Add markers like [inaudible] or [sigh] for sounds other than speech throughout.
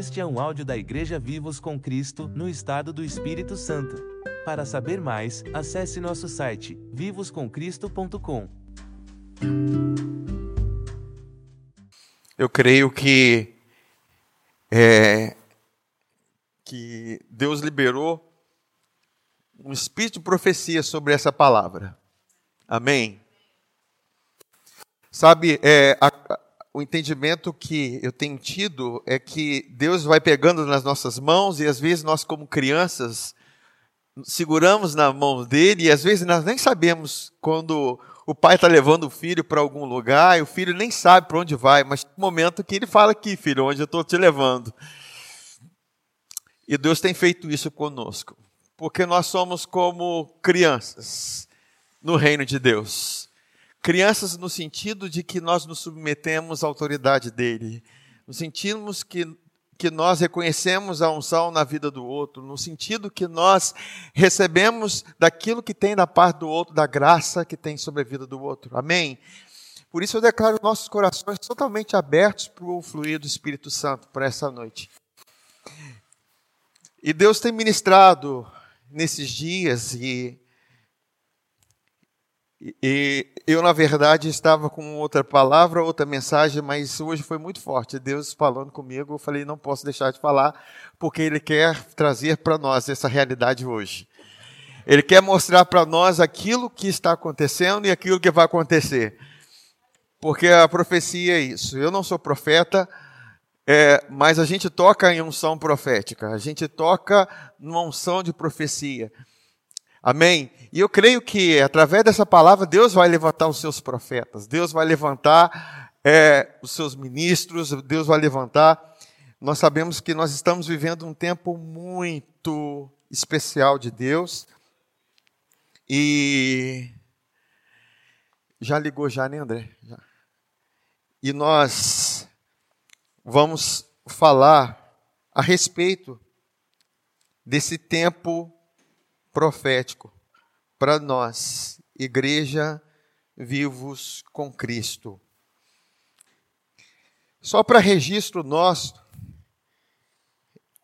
Este é um áudio da Igreja Vivos com Cristo, no estado do Espírito Santo. Para saber mais, acesse nosso site vivoscomcristo.com. Eu creio que é, que Deus liberou um espírito de profecia sobre essa palavra. Amém. Sabe, é, a, o entendimento que eu tenho tido é que Deus vai pegando nas nossas mãos e às vezes nós, como crianças, seguramos na mão dele e às vezes nós nem sabemos quando o pai está levando o filho para algum lugar e o filho nem sabe para onde vai, mas um momento que ele fala aqui, filho, onde eu estou te levando. E Deus tem feito isso conosco, porque nós somos como crianças no reino de Deus. Crianças no sentido de que nós nos submetemos à autoridade dele, no sentimos que, que nós reconhecemos a unção na vida do outro, no sentido que nós recebemos daquilo que tem da parte do outro, da graça que tem sobre a vida do outro. Amém? Por isso eu declaro nossos corações totalmente abertos para o fluir do Espírito Santo para essa noite. E Deus tem ministrado nesses dias e e eu, na verdade, estava com outra palavra, outra mensagem, mas hoje foi muito forte. Deus falando comigo, eu falei, não posso deixar de falar, porque Ele quer trazer para nós essa realidade hoje. Ele quer mostrar para nós aquilo que está acontecendo e aquilo que vai acontecer. Porque a profecia é isso. Eu não sou profeta, é, mas a gente toca em unção profética, a gente toca numa unção de profecia. Amém? E eu creio que através dessa palavra Deus vai levantar os seus profetas, Deus vai levantar é, os seus ministros, Deus vai levantar. Nós sabemos que nós estamos vivendo um tempo muito especial de Deus. E já ligou já, né, André? Já. E nós vamos falar a respeito desse tempo profético para nós, igreja vivos com Cristo. Só para registro nosso,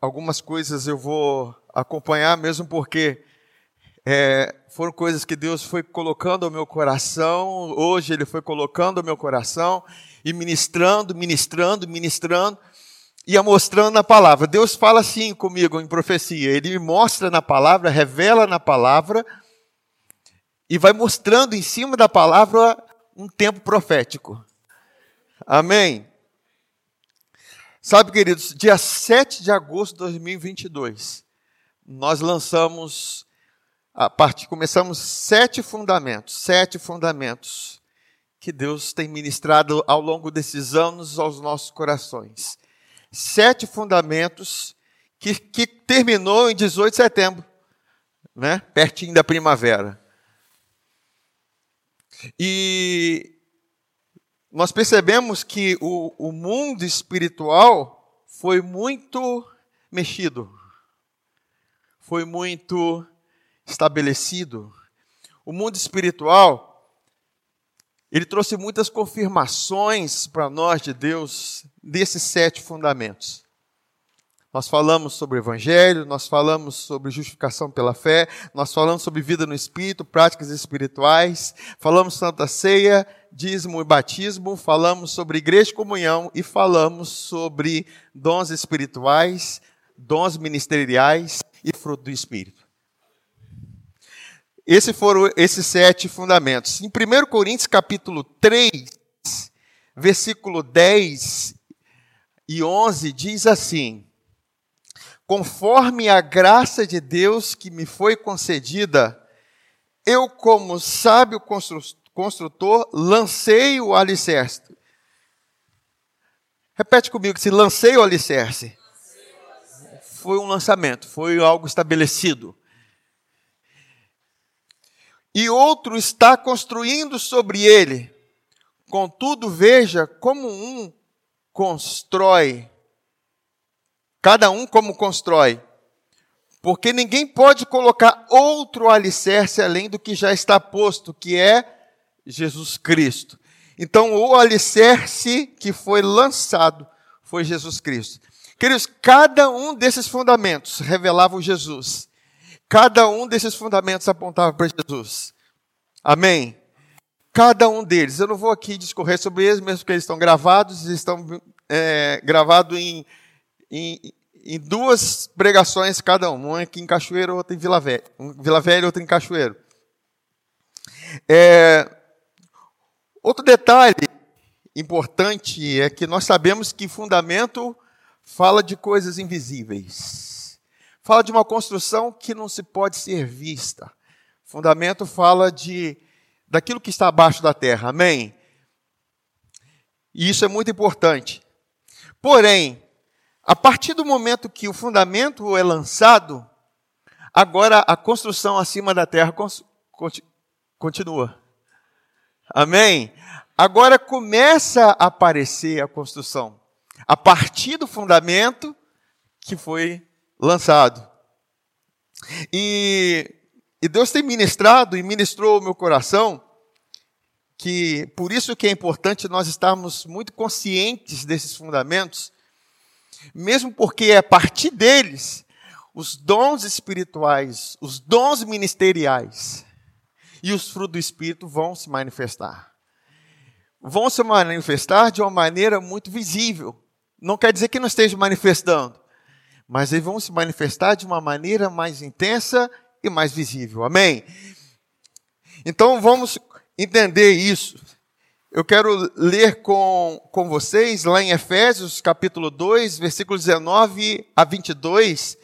algumas coisas eu vou acompanhar, mesmo porque é, foram coisas que Deus foi colocando ao meu coração, hoje Ele foi colocando ao meu coração, e ministrando, ministrando, ministrando ia mostrando na palavra. Deus fala assim comigo em profecia. Ele me mostra na palavra, revela na palavra e vai mostrando em cima da palavra um tempo profético. Amém? Sabe, queridos, dia 7 de agosto de 2022, nós lançamos, a partir, começamos sete fundamentos, sete fundamentos que Deus tem ministrado ao longo desses anos aos nossos corações sete fundamentos que, que terminou em 18 de setembro, né? pertinho da primavera. E nós percebemos que o, o mundo espiritual foi muito mexido, foi muito estabelecido. O mundo espiritual ele trouxe muitas confirmações para nós de Deus desses sete fundamentos. Nós falamos sobre o Evangelho, nós falamos sobre justificação pela fé, nós falamos sobre vida no Espírito, práticas espirituais, falamos Santa Ceia, dízimo e batismo, falamos sobre igreja e comunhão e falamos sobre dons espirituais, dons ministeriais e fruto do Espírito. Esses foram esses sete fundamentos. Em 1 Coríntios capítulo 3, versículo 10 e 11, diz assim: Conforme a graça de Deus que me foi concedida, eu, como sábio construtor, lancei o alicerce. Repete comigo, se lancei o alicerce. Foi um lançamento, foi algo estabelecido e outro está construindo sobre ele. Contudo, veja como um constrói, cada um como constrói. Porque ninguém pode colocar outro alicerce além do que já está posto, que é Jesus Cristo. Então, o alicerce que foi lançado foi Jesus Cristo. Queridos, cada um desses fundamentos revelava o Jesus. Cada um desses fundamentos apontava para Jesus. Amém? Cada um deles. Eu não vou aqui discorrer sobre eles, mesmo porque eles estão gravados, eles estão é, gravados em, em, em, duas pregações cada um. Um aqui em Cachoeiro, outro em Vila Velha. Um Vila Velha, outro em Cachoeiro. É, outro detalhe importante é que nós sabemos que fundamento fala de coisas invisíveis. Fala de uma construção que não se pode ser vista. Fundamento fala de daquilo que está abaixo da terra. Amém. E isso é muito importante. Porém, a partir do momento que o fundamento é lançado, agora a construção acima da terra continua. Amém? Agora começa a aparecer a construção a partir do fundamento que foi lançado. E, e Deus tem ministrado e ministrou o meu coração que por isso que é importante nós estarmos muito conscientes desses fundamentos, mesmo porque é a partir deles os dons espirituais, os dons ministeriais e os frutos do espírito vão se manifestar. Vão se manifestar de uma maneira muito visível. Não quer dizer que não esteja manifestando, mas eles vão se manifestar de uma maneira mais intensa e mais visível. Amém? Então vamos entender isso. Eu quero ler com, com vocês lá em Efésios capítulo 2, versículos 19 a 22.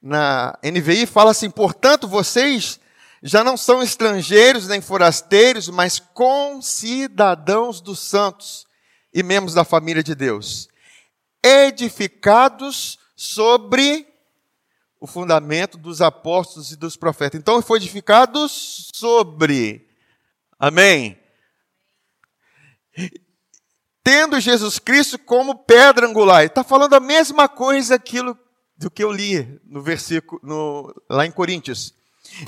Na NVI fala assim: portanto, vocês já não são estrangeiros nem forasteiros, mas concidadãos dos santos e membros da família de Deus, edificados sobre o fundamento dos apóstolos e dos profetas. Então, foi edificados sobre. Amém? Tendo Jesus Cristo como pedra angular. Está falando a mesma coisa aquilo do que eu li no versículo no, lá em Coríntios.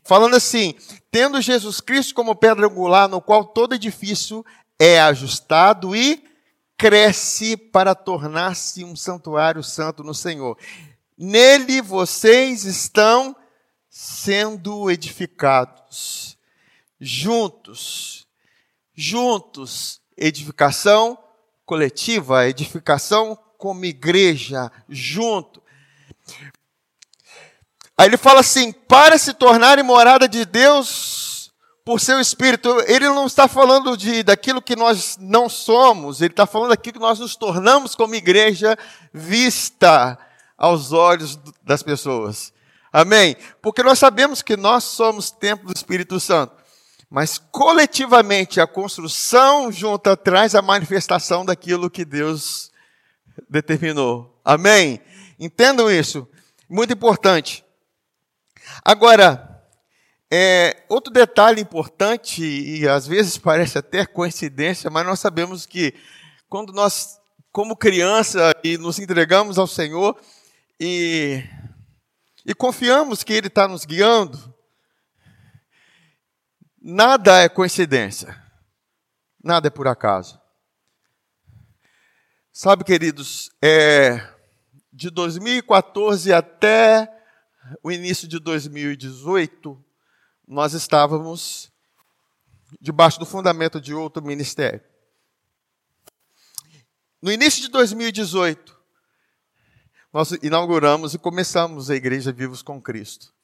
Falando assim, tendo Jesus Cristo como pedra angular, no qual todo edifício é ajustado e cresce para tornar-se um santuário santo no Senhor. Nele vocês estão sendo edificados, juntos, juntos, edificação coletiva, edificação como igreja, junto. Aí ele fala assim: para se tornarem morada de Deus por seu espírito. Ele não está falando de daquilo que nós não somos, ele está falando daquilo que nós nos tornamos como igreja vista aos olhos das pessoas. Amém? Porque nós sabemos que nós somos templo do Espírito Santo. Mas coletivamente a construção junta traz a manifestação daquilo que Deus determinou. Amém? Entendam isso. Muito importante. Agora, é, outro detalhe importante, e às vezes [laughs] parece até coincidência, mas nós sabemos que quando nós, como criança, e nos entregamos ao Senhor e, e confiamos que Ele está nos guiando, nada é coincidência, nada é por acaso. Sabe, queridos, é, de 2014 até o início de 2018, nós estávamos debaixo do fundamento de outro ministério. No início de 2018, nós inauguramos e começamos a Igreja Vivos com Cristo.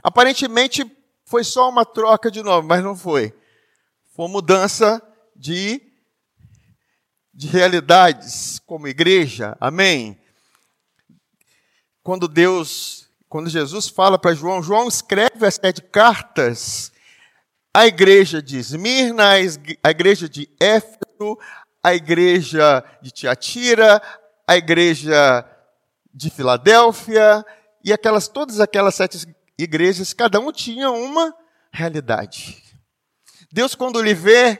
Aparentemente foi só uma troca de nome, mas não foi. Foi mudança de, de realidades como igreja. Amém? Quando Deus quando Jesus fala para João, João escreve as sete cartas à igreja de Esmirna, à igreja de Éfeso, à igreja de Tiatira, à igreja de Filadélfia, e aquelas, todas aquelas sete igrejas, cada um tinha uma realidade. Deus, quando ele vê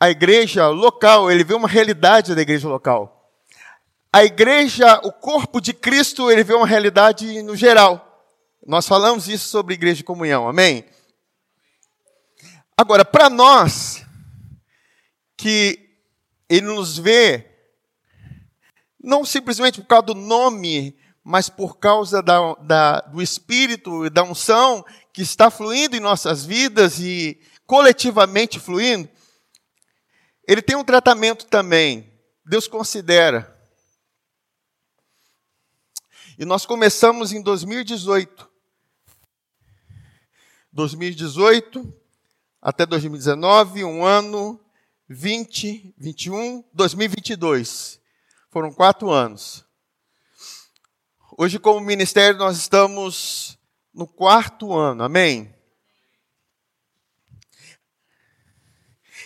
a igreja local, ele vê uma realidade da igreja local. A igreja, o corpo de Cristo, ele vê uma realidade no geral. Nós falamos isso sobre igreja de comunhão, amém? Agora, para nós, que ele nos vê não simplesmente por causa do nome, mas por causa da, da, do Espírito e da unção que está fluindo em nossas vidas e coletivamente fluindo, ele tem um tratamento também. Deus considera. E nós começamos em 2018. 2018 até 2019, um ano, 20, 21, 2022. Foram quatro anos. Hoje, como ministério, nós estamos no quarto ano, amém?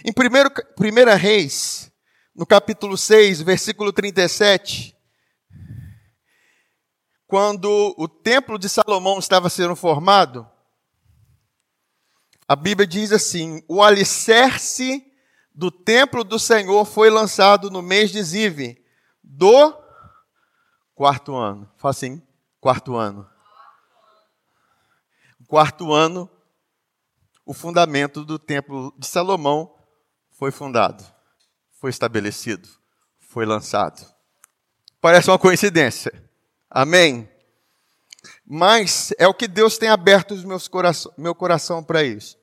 Em 1 Reis, no capítulo 6, versículo 37, quando o templo de Salomão estava sendo formado, a Bíblia diz assim: o alicerce do templo do Senhor foi lançado no mês de Zive, do quarto ano. Fala assim, quarto ano. Quarto ano, o fundamento do templo de Salomão foi fundado, foi estabelecido, foi lançado. Parece uma coincidência. Amém? Mas é o que Deus tem aberto os meus coração, meu coração para isso.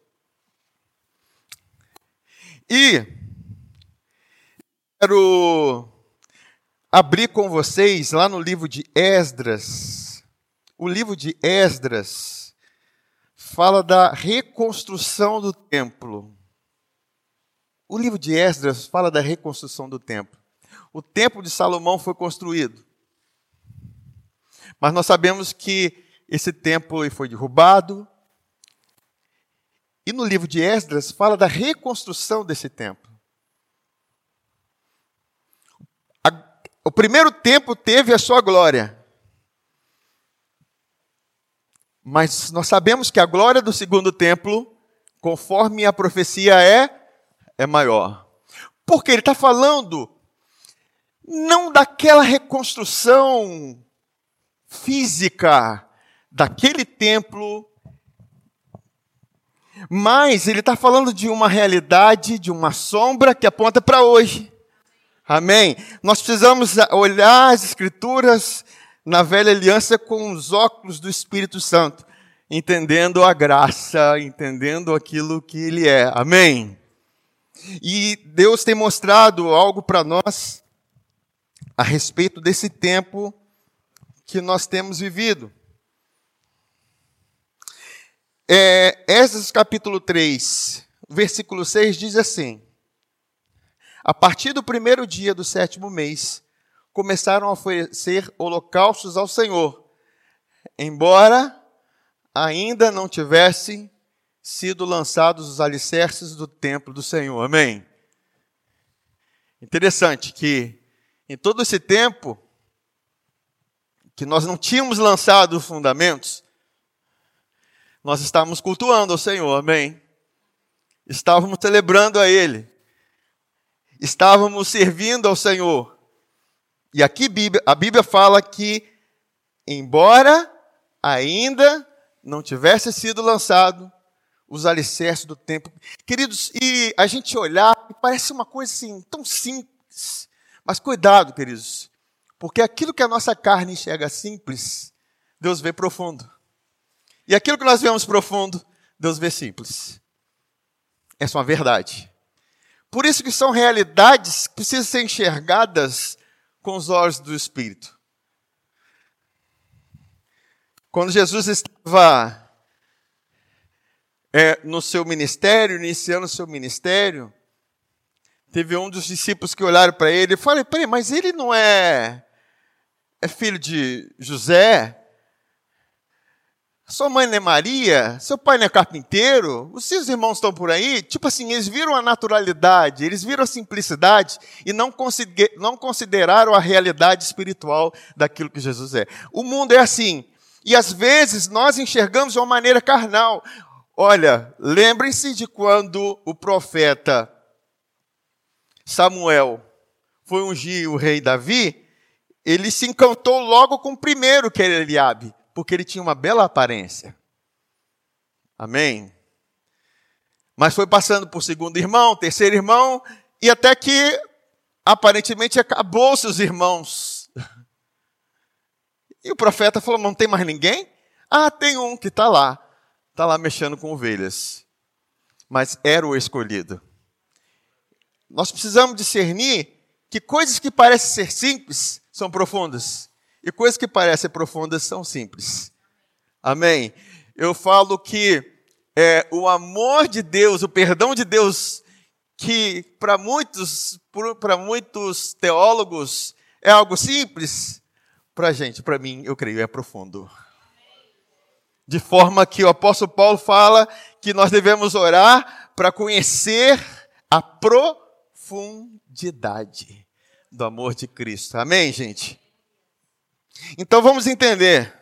E quero abrir com vocês lá no livro de Esdras. O livro de Esdras fala da reconstrução do templo. O livro de Esdras fala da reconstrução do templo. O templo de Salomão foi construído. Mas nós sabemos que esse templo foi derrubado. E no livro de Esdras fala da reconstrução desse templo. O primeiro templo teve a sua glória. Mas nós sabemos que a glória do segundo templo, conforme a profecia é, é maior. Porque ele está falando não daquela reconstrução física daquele templo, mas ele está falando de uma realidade, de uma sombra que aponta para hoje. Amém? Nós precisamos olhar as Escrituras na velha aliança com os óculos do Espírito Santo, entendendo a graça, entendendo aquilo que Ele é. Amém? E Deus tem mostrado algo para nós a respeito desse tempo que nós temos vivido. É, Esdras capítulo 3, versículo 6 diz assim: a partir do primeiro dia do sétimo mês, começaram a oferecer holocaustos ao Senhor, embora ainda não tivessem sido lançados os alicerces do templo do Senhor. Amém. Interessante que em todo esse tempo que nós não tínhamos lançado os fundamentos, nós estávamos cultuando ao Senhor. Amém. Estávamos celebrando a Ele estávamos servindo ao Senhor. E aqui a Bíblia fala que, embora ainda não tivesse sido lançado os alicerces do templo. Queridos, e a gente olhar, parece uma coisa assim, tão simples. Mas cuidado, queridos, porque aquilo que a nossa carne enxerga simples, Deus vê profundo. E aquilo que nós vemos profundo, Deus vê simples. Essa é uma verdade. Por isso que são realidades que precisam ser enxergadas com os olhos do Espírito. Quando Jesus estava é, no seu ministério, iniciando o seu ministério, teve um dos discípulos que olharam para ele e falaram, peraí, mas ele não é, é filho de José? Sua mãe não é Maria? Seu pai não é carpinteiro? Os seus irmãos estão por aí? Tipo assim, eles viram a naturalidade, eles viram a simplicidade e não, consideraram a realidade espiritual daquilo que Jesus é. O mundo é assim. E às vezes nós enxergamos de uma maneira carnal. Olha, lembrem-se de quando o profeta Samuel foi ungir o rei Davi, ele se encantou logo com o primeiro, que era Eliabe porque ele tinha uma bela aparência. Amém? Mas foi passando por segundo irmão, terceiro irmão, e até que aparentemente acabou seus irmãos [laughs] E o profeta falou: não tem mais ninguém? Ah, tem um que está lá, está lá mexendo com ovelhas. Mas era o escolhido. Nós precisamos discernir que coisas que parecem ser simples são profundas e coisas que parecem profundas são simples. Amém? Eu falo que é, o amor de Deus, o perdão de Deus, que para muitos, para muitos teólogos é algo simples, para gente, para mim, eu creio, é profundo. De forma que o apóstolo Paulo fala que nós devemos orar para conhecer a profundidade do amor de Cristo. Amém, gente? Então vamos entender.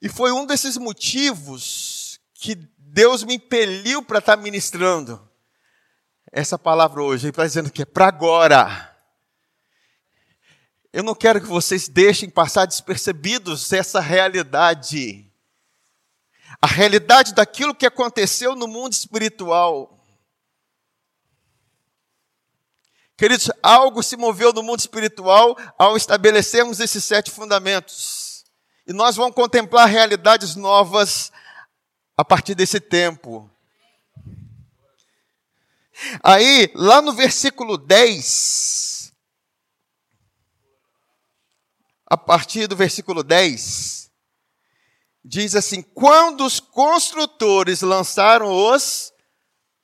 E foi um desses motivos que Deus me impeliu para estar ministrando essa palavra hoje. Ele está dizendo que é para agora. Eu não quero que vocês deixem passar despercebidos essa realidade. A realidade daquilo que aconteceu no mundo espiritual. Queridos, algo se moveu no mundo espiritual ao estabelecermos esses sete fundamentos. E nós vamos contemplar realidades novas a partir desse tempo. Aí, lá no versículo 10, a partir do versículo 10, diz assim: Quando os construtores lançaram os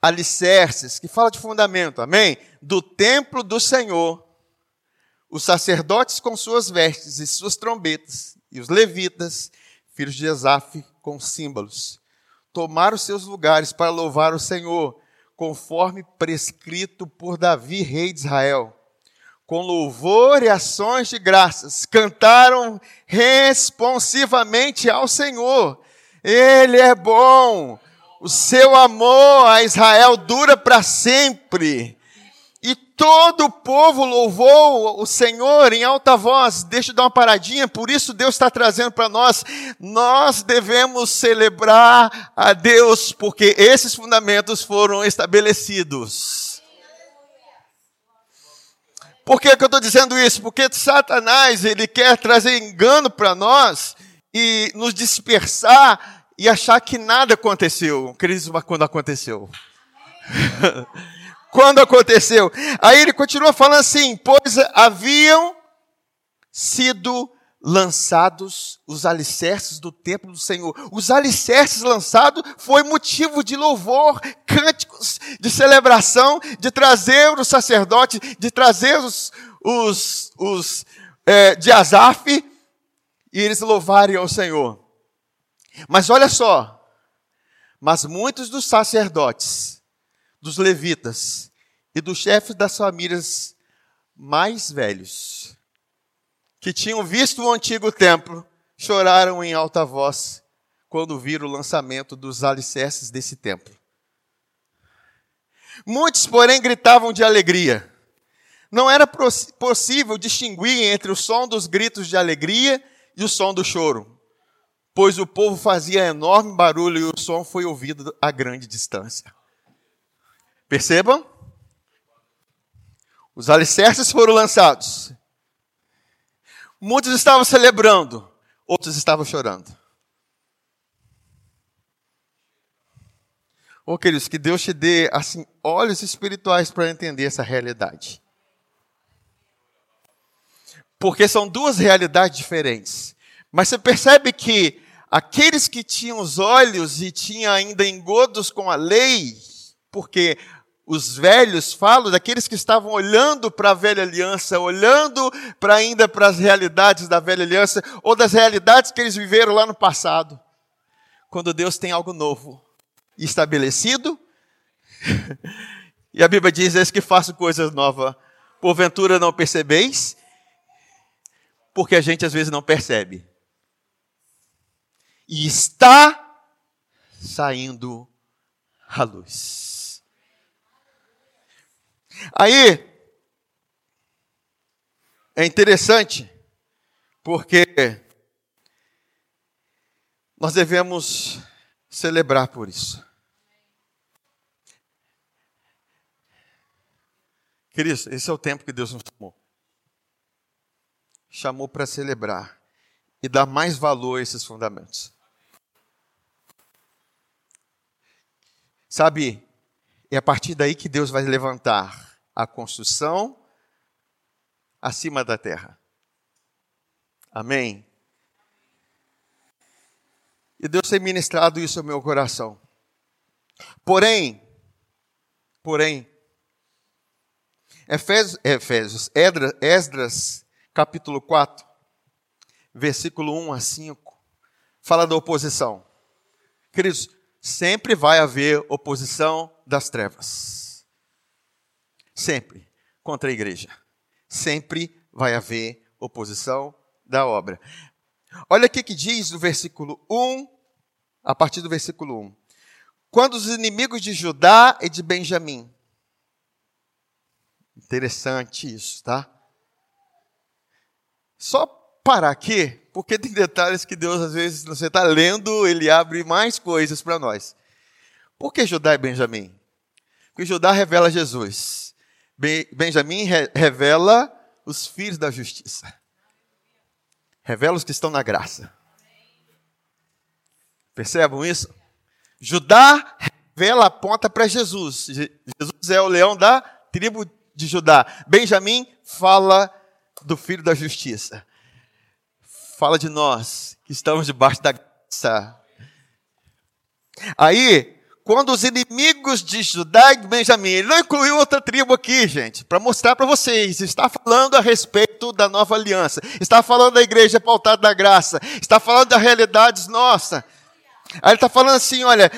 alicerces, que fala de fundamento, amém? Do templo do Senhor, os sacerdotes com suas vestes e suas trombetas, e os levitas, filhos de Esaf, com símbolos, tomaram seus lugares para louvar o Senhor, conforme prescrito por Davi, rei de Israel. Com louvor e ações de graças, cantaram responsivamente ao Senhor. Ele é bom, o seu amor a Israel dura para sempre. E todo o povo louvou o Senhor em alta voz. Deixa eu dar uma paradinha, por isso Deus está trazendo para nós. Nós devemos celebrar a Deus, porque esses fundamentos foram estabelecidos. Por que, que eu estou dizendo isso? Porque Satanás, ele quer trazer engano para nós e nos dispersar e achar que nada aconteceu. Crise quando aconteceu. [laughs] quando aconteceu. Aí ele continua falando assim: pois haviam sido lançados os alicerces do templo do Senhor. Os alicerces lançados foi motivo de louvor, cânticos de celebração, de trazer os sacerdotes, de trazer os, os, os é, de Asaf, e eles louvarem ao Senhor. Mas olha só, mas muitos dos sacerdotes, dos levitas e dos chefes das famílias mais velhos, que tinham visto o antigo templo, choraram em alta voz quando viram o lançamento dos alicerces desse templo. Muitos, porém, gritavam de alegria. Não era possível distinguir entre o som dos gritos de alegria e o som do choro pois o povo fazia enorme barulho e o som foi ouvido a grande distância. Percebam? Os alicerces foram lançados. Muitos estavam celebrando, outros estavam chorando. Oh, queridos, que Deus te dê assim olhos espirituais para entender essa realidade. Porque são duas realidades diferentes. Mas você percebe que aqueles que tinham os olhos e tinham ainda engodos com a lei, porque os velhos falam daqueles que estavam olhando para a velha aliança, olhando para ainda para as realidades da velha aliança, ou das realidades que eles viveram lá no passado. Quando Deus tem algo novo estabelecido, [laughs] e a Bíblia diz: Eis que faço coisas novas, porventura não percebeis? Porque a gente às vezes não percebe e está saindo a luz. Aí, é interessante, porque nós devemos celebrar por isso. Queridos, esse é o tempo que Deus nos tomou. chamou para celebrar e dar mais valor a esses fundamentos. Sabe, é a partir daí que Deus vai levantar a construção acima da terra. Amém? E Deus tem ministrado isso ao meu coração. Porém, porém, Efésios, Efésios Esdras, capítulo 4, versículo 1 a 5, fala da oposição. Queridos, sempre vai haver oposição das trevas. Sempre contra a igreja. Sempre vai haver oposição da obra. Olha o que diz no versículo 1, a partir do versículo 1. Quando os inimigos de Judá e de Benjamim. Interessante isso, tá? Só parar aqui, porque tem detalhes que Deus, às vezes, você está lendo, ele abre mais coisas para nós. Por que Judá e Benjamim? Porque Judá revela Jesus. Benjamim revela os filhos da justiça. Revela os que estão na graça. Percebam isso? Judá revela a ponta para Jesus. Jesus é o leão da tribo de Judá. Benjamim fala do filho da justiça. Fala de nós que estamos debaixo da graça. Aí, quando os inimigos de Judá e Benjamim, ele não incluiu outra tribo aqui, gente, para mostrar para vocês, está falando a respeito da nova aliança, está falando da igreja pautada da graça, está falando das realidades nossas. Aí ele está falando assim: olha,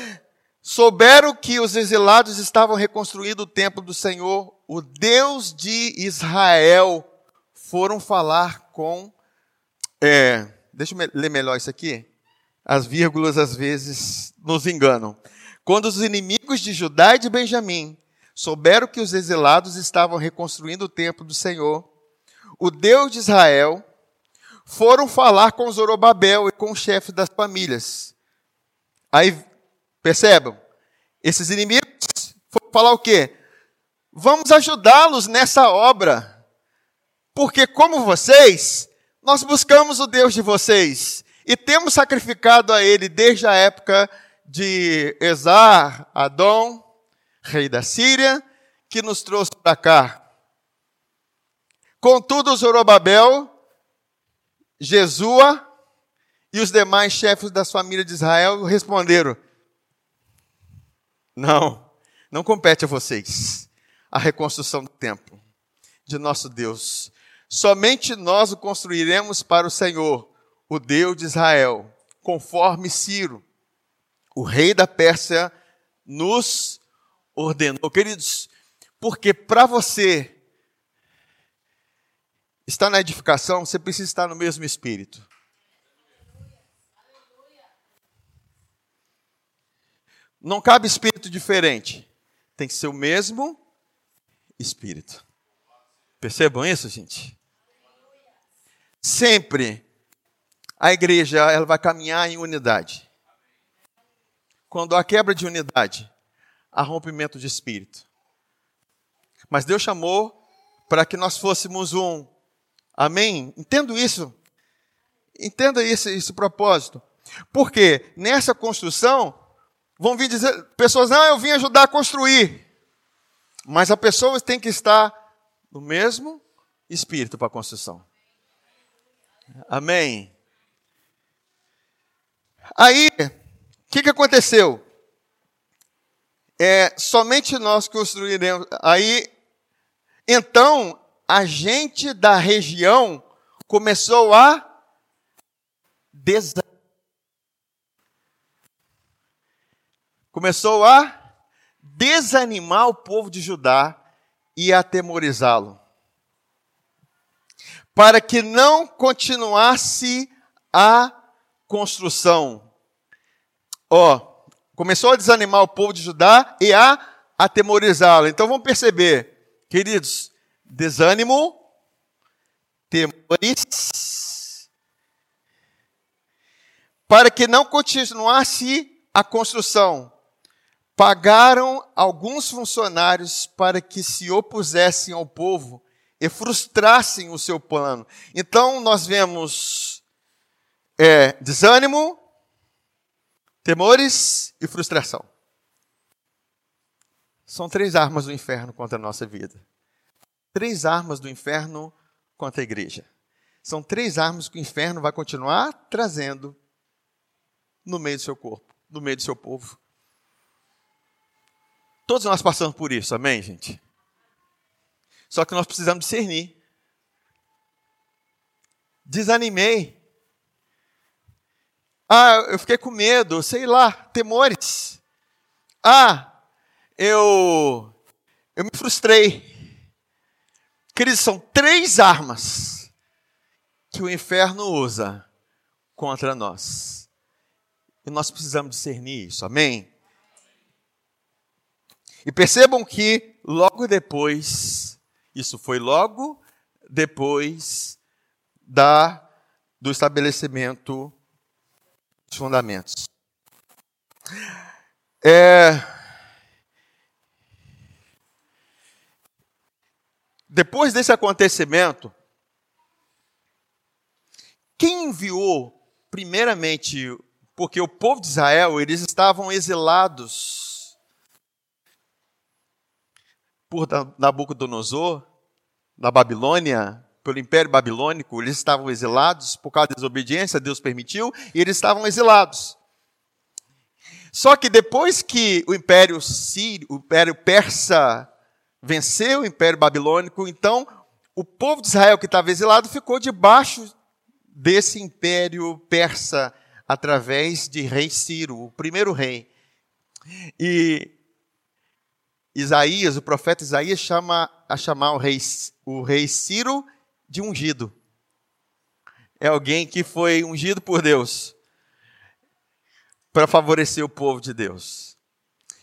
souberam que os exilados estavam reconstruindo o templo do Senhor, o Deus de Israel, foram falar com. É, deixa eu ler melhor isso aqui. As vírgulas às vezes nos enganam. Quando os inimigos de Judá e de Benjamim souberam que os exilados estavam reconstruindo o templo do Senhor, o Deus de Israel, foram falar com Zorobabel e com o chefe das famílias. Aí, percebam, esses inimigos foram falar o quê? Vamos ajudá-los nessa obra. Porque, como vocês, nós buscamos o Deus de vocês e temos sacrificado a Ele desde a época de Esar, Adão, rei da Síria, que nos trouxe para cá. Contudo, Zorobabel, Jesua e os demais chefes das famílias de Israel responderam: Não, não compete a vocês a reconstrução do templo de nosso Deus. Somente nós o construiremos para o Senhor, o Deus de Israel, conforme Ciro, o rei da Pérsia nos ordenou. Queridos, porque para você estar na edificação, você precisa estar no mesmo espírito. Não cabe espírito diferente. Tem que ser o mesmo espírito. Percebam isso, gente? Sempre a igreja ela vai caminhar em unidade. Quando há quebra de unidade, há rompimento de espírito. Mas Deus chamou para que nós fôssemos um. Amém? Entendo isso. Entenda esse, esse propósito. Porque nessa construção, vão vir dizer, pessoas, não, eu vim ajudar a construir. Mas a pessoa tem que estar no mesmo espírito para a construção. Amém? Aí, o que, que aconteceu? É, somente nós construiremos. Aí, então, a gente da região começou a desanimar. Começou a desanimar o povo de Judá e atemorizá-lo. Para que não continuasse a construção ó, começou a desanimar o povo de Judá e a atemorizá-lo. Então vamos perceber, queridos, desânimo, temores, para que não continuasse a construção. Pagaram alguns funcionários para que se opusessem ao povo e frustrassem o seu plano. Então nós vemos é, desânimo, temores e frustração. São três armas do inferno contra a nossa vida. Três armas do inferno contra a igreja. São três armas que o inferno vai continuar trazendo no meio do seu corpo, no meio do seu povo. Todos nós passamos por isso, amém, gente? Só que nós precisamos discernir. Desanimei. Ah, eu fiquei com medo, sei lá, temores. Ah, eu eu me frustrei. Queridos, são três armas que o inferno usa contra nós. E nós precisamos discernir isso, amém? E percebam que logo depois, isso foi logo depois da do estabelecimento dos fundamentos. É, depois desse acontecimento, quem enviou, primeiramente, porque o povo de Israel, eles estavam exilados por Nabucodonosor, na Babilônia, pelo Império Babilônico, eles estavam exilados por causa da desobediência, Deus permitiu, e eles estavam exilados. Só que depois que o Império Sírio, o Império Persa venceu o Império Babilônico, então o povo de Israel que estava exilado ficou debaixo desse Império Persa através de rei Ciro, o primeiro rei. E Isaías, o profeta Isaías chama a chamar o rei, o rei Ciro de ungido. É alguém que foi ungido por Deus para favorecer o povo de Deus.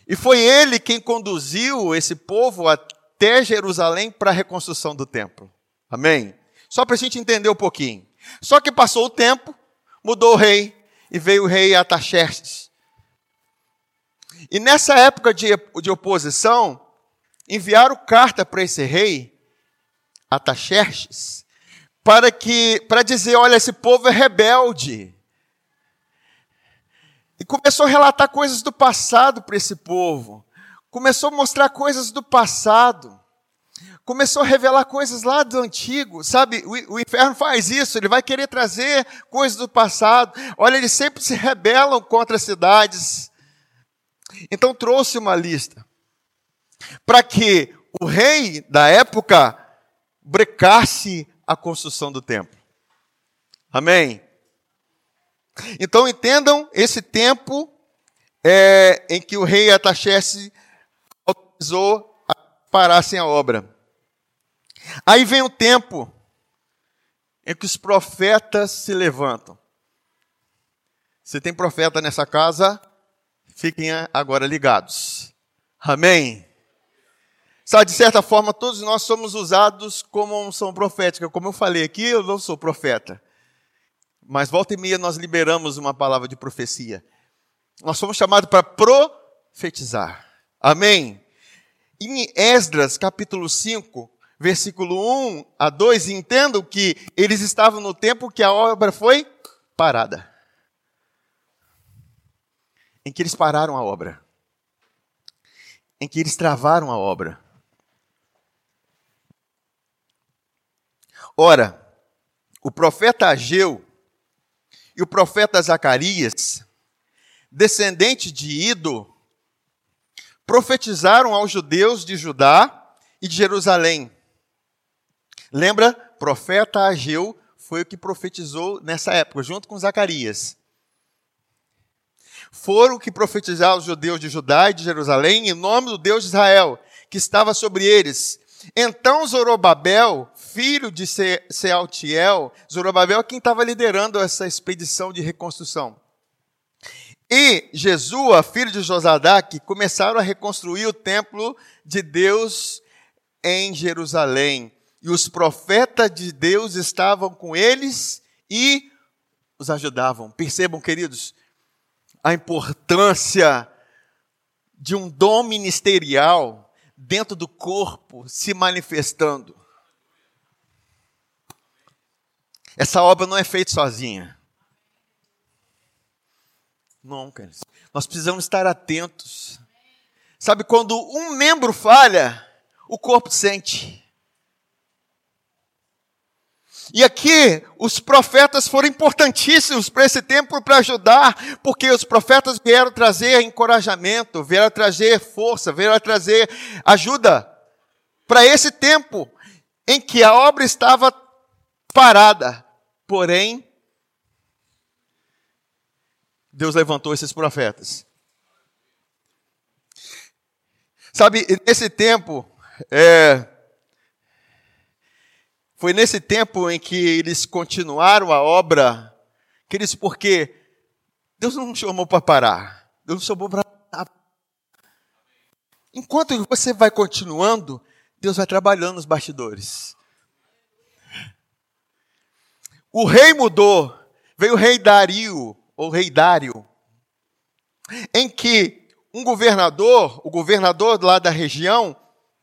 E foi ele quem conduziu esse povo até Jerusalém para a reconstrução do templo. Amém? Só para a gente entender um pouquinho. Só que passou o tempo, mudou o rei, e veio o rei Ataxerxes. E nessa época de, de oposição, enviaram carta para esse rei, Ataxerxes, para que para dizer, olha, esse povo é rebelde. E começou a relatar coisas do passado para esse povo. Começou a mostrar coisas do passado. Começou a revelar coisas lá do antigo, sabe? O, o inferno faz isso, ele vai querer trazer coisas do passado. Olha, eles sempre se rebelam contra as cidades. Então trouxe uma lista para que o rei da época brecasse a construção do templo. Amém? Então entendam esse tempo é, em que o rei Ataxerxes autorizou a parassem a obra. Aí vem o tempo em que os profetas se levantam. Se tem profeta nessa casa, fiquem agora ligados. Amém? Sabe, de certa forma, todos nós somos usados como unção profética. Como eu falei aqui, eu não sou profeta. Mas volta e meia nós liberamos uma palavra de profecia. Nós somos chamados para profetizar. Amém? Em Esdras, capítulo 5, versículo 1 a 2, entendam que eles estavam no tempo que a obra foi parada. Em que eles pararam a obra. Em que eles travaram a obra. Ora, o profeta Ageu e o profeta Zacarias, descendentes de Ido, profetizaram aos judeus de Judá e de Jerusalém. Lembra? Profeta Ageu foi o que profetizou nessa época, junto com Zacarias. Foram que profetizaram os judeus de Judá e de Jerusalém em nome do Deus de Israel, que estava sobre eles, então Zorobabel, filho de Sealtiel, Zorobabel é quem estava liderando essa expedição de reconstrução. E Jesua, filho de Josadac, começaram a reconstruir o templo de Deus em Jerusalém. E os profetas de Deus estavam com eles e os ajudavam. Percebam, queridos, a importância de um dom ministerial dentro do corpo se manifestando. Essa obra não é feita sozinha. Não, cara. Nós precisamos estar atentos. Sabe quando um membro falha, o corpo sente. E aqui os profetas foram importantíssimos para esse tempo para ajudar, porque os profetas vieram trazer encorajamento, vieram trazer força, vieram trazer ajuda para esse tempo em que a obra estava parada. Porém, Deus levantou esses profetas. Sabe, nesse tempo, é, foi nesse tempo em que eles continuaram a obra, queridos, porque Deus não chamou para parar, Deus chamou para. Enquanto você vai continuando, Deus vai trabalhando nos bastidores. O rei mudou, veio o rei Dario, ou rei Dário, em que um governador, o governador lá da região,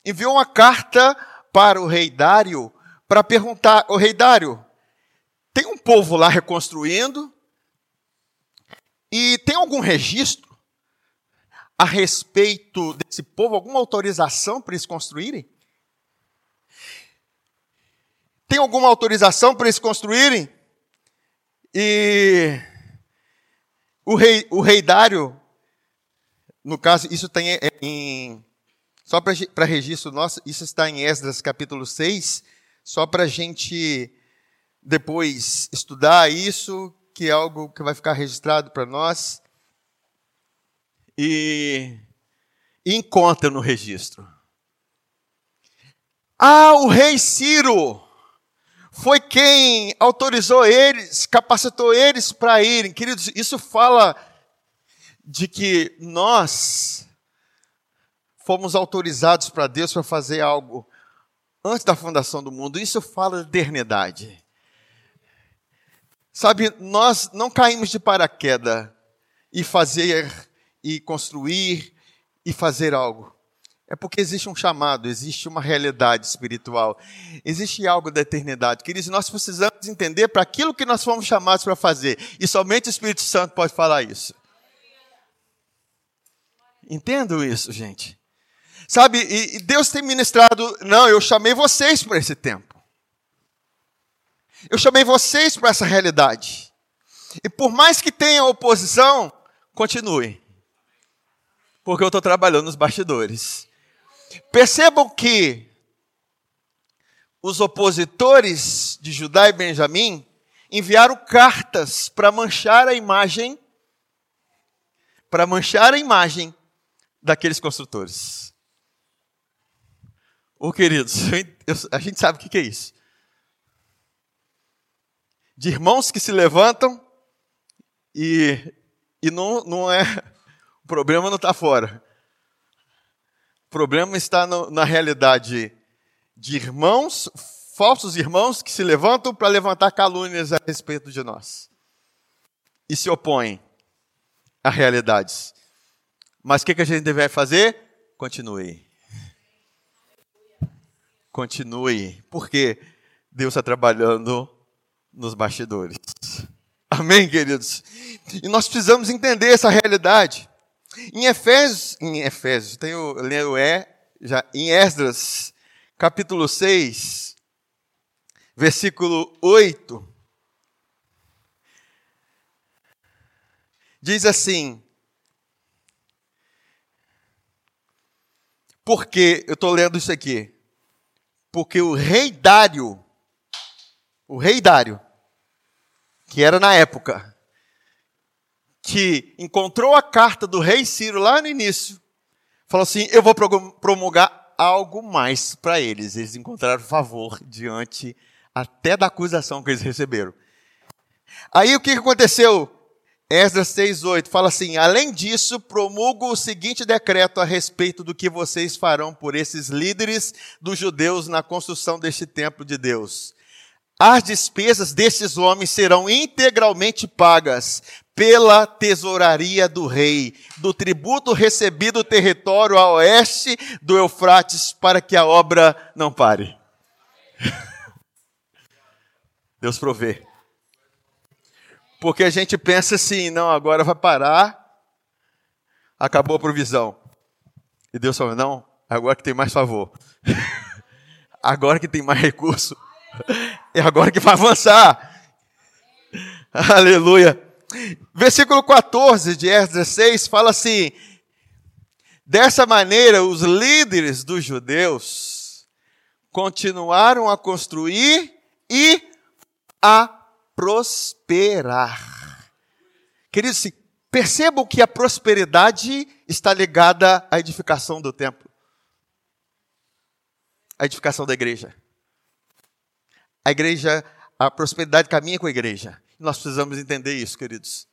enviou uma carta para o rei Dário para perguntar: o rei Dário, tem um povo lá reconstruindo e tem algum registro a respeito desse povo, alguma autorização para eles construírem? Tem alguma autorização para eles construírem? E o rei, o rei Dário, no caso, isso tem em. Só para registro nosso, isso está em Esdras capítulo 6, só para a gente depois estudar isso, que é algo que vai ficar registrado para nós. E, encontra no registro. Ah, o rei Ciro foi quem autorizou eles, capacitou eles para irem. Queridos, isso fala de que nós fomos autorizados para Deus para fazer algo antes da fundação do mundo. Isso fala de eternidade. Sabe, nós não caímos de paraquedas e fazer, e construir, e fazer algo. É porque existe um chamado, existe uma realidade espiritual, existe algo da eternidade. Queridos, nós precisamos entender para aquilo que nós fomos chamados para fazer. E somente o Espírito Santo pode falar isso. Entendo isso, gente. Sabe, e Deus tem ministrado, não, eu chamei vocês para esse tempo. Eu chamei vocês para essa realidade. E por mais que tenha oposição, continue. Porque eu estou trabalhando nos bastidores. Percebam que os opositores de Judá e Benjamim enviaram cartas para manchar a imagem, para manchar a imagem daqueles construtores. Ô queridos, a gente sabe o que é isso. De irmãos que se levantam e, e não, não é. O problema não está fora. O problema está no, na realidade de irmãos, falsos irmãos que se levantam para levantar calúnias a respeito de nós e se opõem a realidades. Mas o que, que a gente deve fazer? Continue. Continue, porque Deus está trabalhando nos bastidores. Amém, queridos? E nós precisamos entender essa realidade. Em Efésios, em Efésios, tenho lendo é, já em Esdras, capítulo 6, versículo 8, diz assim: Porque eu estou lendo isso aqui. Porque o rei Dário, o rei Dário, que era na época, que encontrou a carta do rei Ciro lá no início, falou assim: Eu vou promulgar algo mais para eles. Eles encontraram favor diante até da acusação que eles receberam. Aí o que aconteceu? Esdras 6,8 fala assim: Além disso, promulgo o seguinte decreto a respeito do que vocês farão por esses líderes dos judeus na construção deste templo de Deus. As despesas desses homens serão integralmente pagas pela tesouraria do rei, do tributo recebido do território a oeste do Eufrates, para que a obra não pare. [laughs] Deus provê. Porque a gente pensa assim, não, agora vai parar, acabou a provisão. E Deus fala, não, agora que tem mais favor. [laughs] agora que tem mais recurso. É agora que vai avançar. [laughs] Aleluia. Versículo 14 de Esdras 16 fala assim: Dessa maneira, os líderes dos judeus continuaram a construir e a prosperar. Queridos, percebam que a prosperidade está ligada à edificação do templo, à edificação da igreja. A igreja, a prosperidade caminha com a igreja. Nós precisamos entender isso, queridos.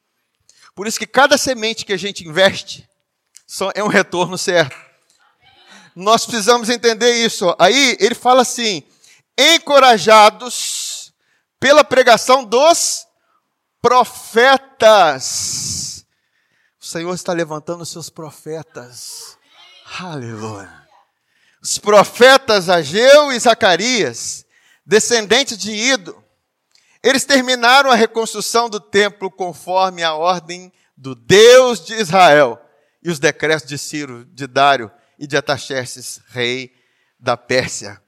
Por isso que cada semente que a gente investe é um retorno certo. Nós precisamos entender isso. Aí ele fala assim: encorajados pela pregação dos profetas. O Senhor está levantando os seus profetas. Aleluia. Os profetas Ageu e Zacarias, descendentes de Ido, eles terminaram a reconstrução do templo conforme a ordem do Deus de Israel e os decretos de Ciro, de Dário e de Ataxerxes, rei da Pérsia.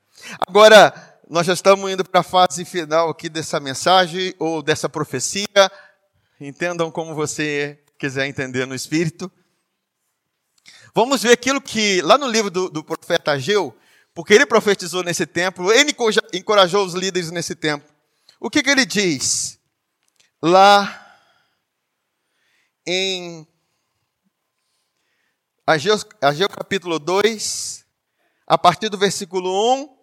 Agora, nós já estamos indo para a fase final aqui dessa mensagem ou dessa profecia. Entendam como você quiser entender no espírito. Vamos ver aquilo que, lá no livro do, do profeta Ageu, porque ele profetizou nesse templo, ele encorajou os líderes nesse templo. O que, que ele diz? Lá em Ageu, Ageu capítulo 2, a partir do versículo 1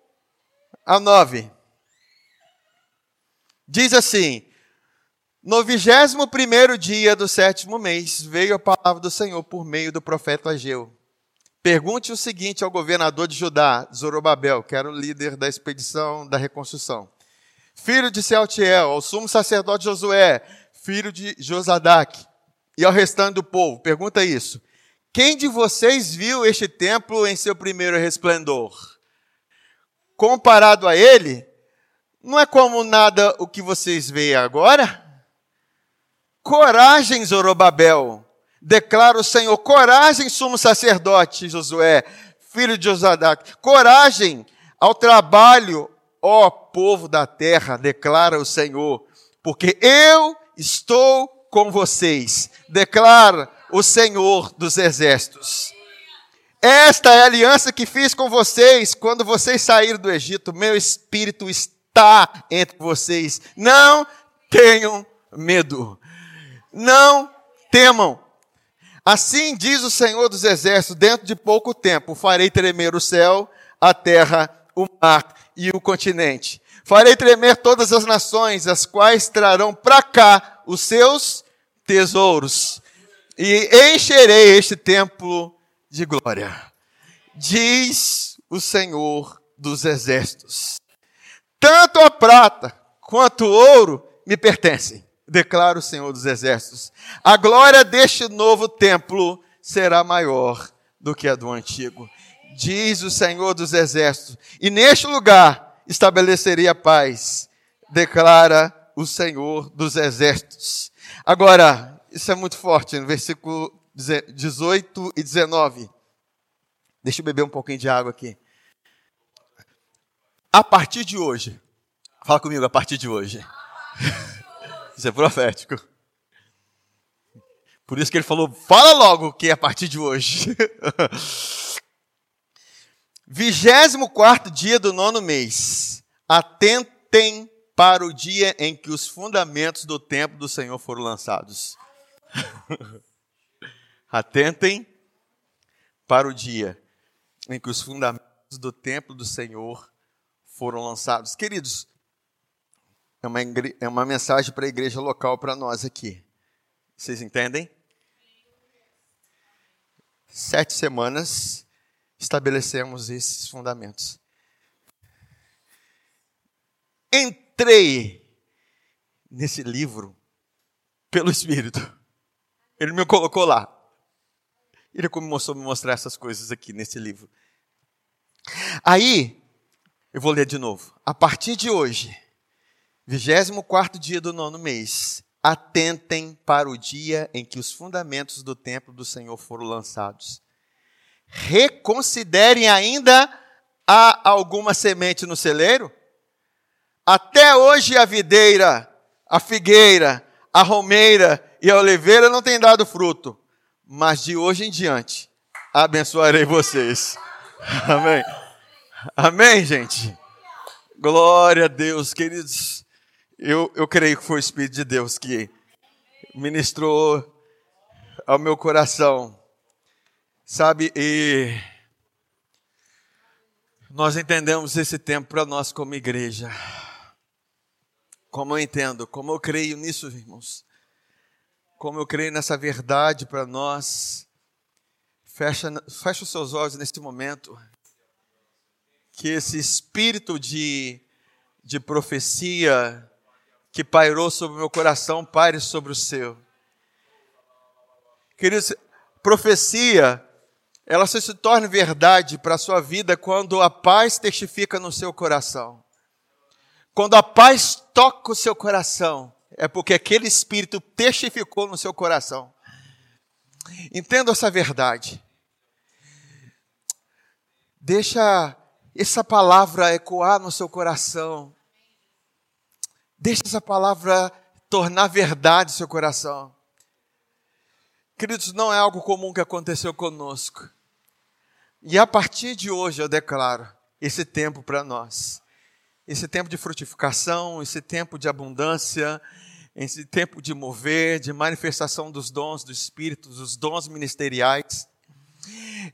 a 9. Diz assim: No vigésimo primeiro dia do sétimo mês veio a palavra do Senhor por meio do profeta Ageu. Pergunte o seguinte ao governador de Judá, Zorobabel, que era o líder da expedição da reconstrução. Filho de Sealtiel, ao sumo sacerdote Josué, filho de Josadac, e ao restante do povo, pergunta isso. Quem de vocês viu este templo em seu primeiro resplendor? Comparado a ele, não é como nada o que vocês veem agora? Coragem, Zorobabel, declara o Senhor. Coragem, sumo sacerdote Josué, filho de Josadac. Coragem ao trabalho, ó povo da terra, declara o Senhor, porque eu estou com vocês, declara o Senhor dos exércitos. Esta é a aliança que fiz com vocês quando vocês saíram do Egito. Meu espírito está entre vocês. Não tenham medo. Não temam. Assim diz o Senhor dos exércitos: dentro de pouco tempo farei tremer o céu, a terra, o mar e o continente. Farei tremer todas as nações, as quais trarão para cá os seus tesouros e encherei este templo de glória, diz o Senhor dos exércitos. Tanto a prata quanto o ouro me pertencem, declara o Senhor dos exércitos. A glória deste novo templo será maior do que a do antigo, diz o Senhor dos exércitos. E neste lugar estabelecerei a paz, declara o Senhor dos exércitos. Agora, isso é muito forte, no versículo 18 e 19. Deixa eu beber um pouquinho de água aqui. A partir de hoje, fala comigo, a partir de hoje. Isso é profético. Por isso que ele falou, fala logo que é a partir de hoje. Vigésimo quarto dia do nono mês. Atentem para o dia em que os fundamentos do templo do Senhor foram lançados. [laughs] Atentem para o dia em que os fundamentos do templo do Senhor foram lançados. Queridos, é uma, é uma mensagem para a igreja local para nós aqui. Vocês entendem? Sete semanas estabelecemos esses fundamentos. Entrei nesse livro pelo Espírito. Ele me colocou lá. Ele começou a me mostrar essas coisas aqui nesse livro. Aí, eu vou ler de novo. A partir de hoje, 24 dia do nono mês. Atentem para o dia em que os fundamentos do templo do Senhor foram lançados. Reconsiderem ainda há alguma semente no celeiro? Até hoje a videira, a figueira, a romeira e a oliveira não têm dado fruto, mas de hoje em diante abençoarei vocês. Amém. Amém, gente. Glória a Deus, queridos. Eu, eu creio que foi o Espírito de Deus que ministrou ao meu coração, sabe? E nós entendemos esse tempo para nós como igreja. Como eu entendo, como eu creio nisso, irmãos. Como eu creio nessa verdade para nós. Fecha, fecha os seus olhos neste momento. Que esse espírito de, de profecia, que pairou sobre o meu coração pare sobre o seu. Queridos, profecia, ela só se torna verdade para a sua vida quando a paz testifica no seu coração. Quando a paz toca o seu coração, é porque aquele espírito testificou no seu coração. Entenda essa verdade. Deixa essa palavra ecoar no seu coração. Deixa essa palavra tornar verdade seu coração. Queridos, não é algo comum que aconteceu conosco. E a partir de hoje eu declaro esse tempo para nós. Esse tempo de frutificação, esse tempo de abundância, esse tempo de mover, de manifestação dos dons do Espírito, dos dons ministeriais,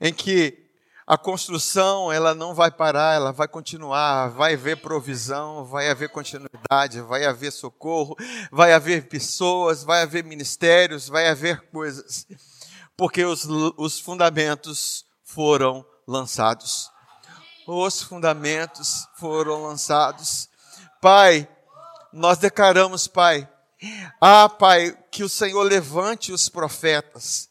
em que a construção ela não vai parar, ela vai continuar, vai haver provisão, vai haver continuidade, vai haver socorro, vai haver pessoas, vai haver ministérios, vai haver coisas, porque os, os fundamentos foram lançados. Os fundamentos foram lançados. Pai, nós declaramos, Pai, ah, Pai, que o Senhor levante os profetas,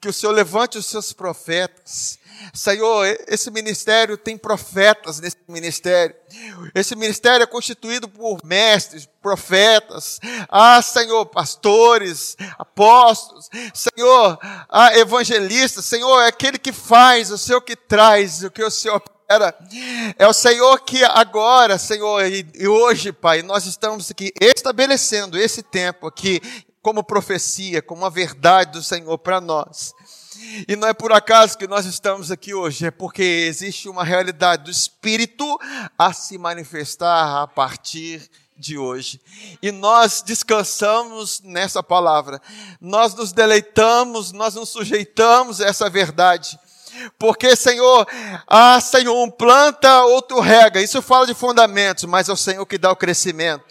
que o Senhor levante os seus profetas, Senhor, esse ministério tem profetas nesse ministério. Esse ministério é constituído por mestres, profetas, ah, Senhor, pastores, apóstolos, Senhor, ah, evangelistas, Senhor, é aquele que faz, o Senhor que traz, o que o Senhor era. É o Senhor que agora, Senhor, e, e hoje, Pai, nós estamos aqui estabelecendo esse tempo aqui como profecia, como a verdade do Senhor para nós. E não é por acaso que nós estamos aqui hoje, é porque existe uma realidade do Espírito a se manifestar a partir de hoje. E nós descansamos nessa palavra, nós nos deleitamos, nós nos sujeitamos a essa verdade. Porque, Senhor, ah, Senhor, um planta, outro rega. Isso fala de fundamentos, mas é o Senhor que dá o crescimento.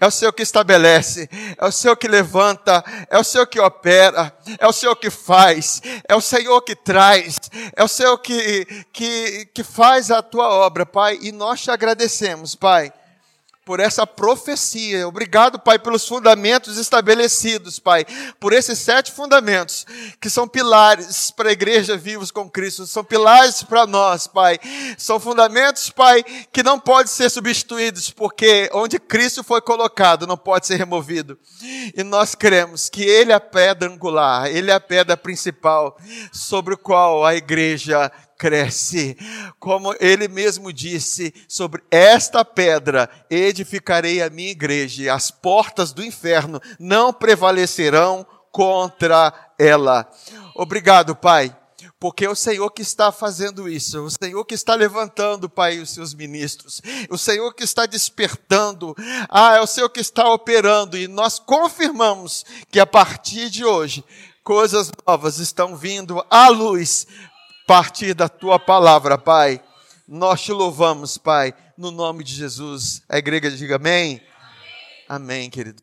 É o Senhor que estabelece. É o Senhor que levanta. É o Senhor que opera. É o Senhor que faz. É o Senhor que traz. É o Senhor que, que, que faz a tua obra, Pai. E nós te agradecemos, Pai por essa profecia. Obrigado, Pai, pelos fundamentos estabelecidos, Pai, por esses sete fundamentos que são pilares para a igreja vivos com Cristo, são pilares para nós, Pai. São fundamentos, Pai, que não podem ser substituídos, porque onde Cristo foi colocado não pode ser removido. E nós cremos que Ele é a pedra angular, Ele é a pedra principal sobre o qual a igreja cresce. Como ele mesmo disse, sobre esta pedra edificarei a minha igreja, e as portas do inferno não prevalecerão contra ela. Obrigado, Pai. Porque é o Senhor que está fazendo isso, o Senhor que está levantando, Pai, os seus ministros, o Senhor que está despertando, ah, é o Senhor que está operando, e nós confirmamos que a partir de hoje, coisas novas estão vindo à luz partir da tua palavra, Pai. Nós te louvamos, Pai, no nome de Jesus. A igreja diga amém. Amém, querido.